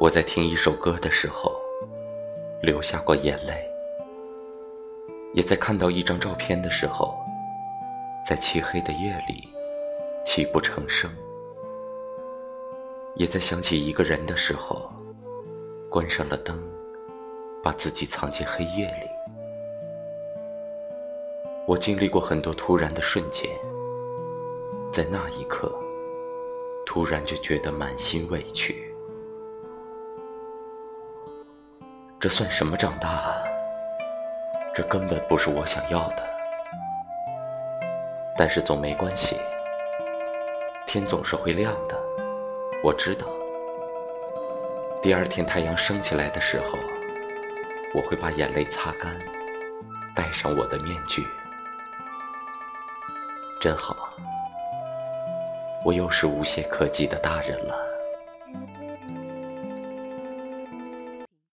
我在听一首歌的时候，流下过眼泪；也在看到一张照片的时候，在漆黑的夜里泣不成声；也在想起一个人的时候，关上了灯，把自己藏进黑夜里。我经历过很多突然的瞬间，在那一刻，突然就觉得满心委屈。这算什么长大？啊？这根本不是我想要的。但是总没关系，天总是会亮的。我知道，第二天太阳升起来的时候，我会把眼泪擦干，戴上我的面具。真好，我又是无懈可击的大人了。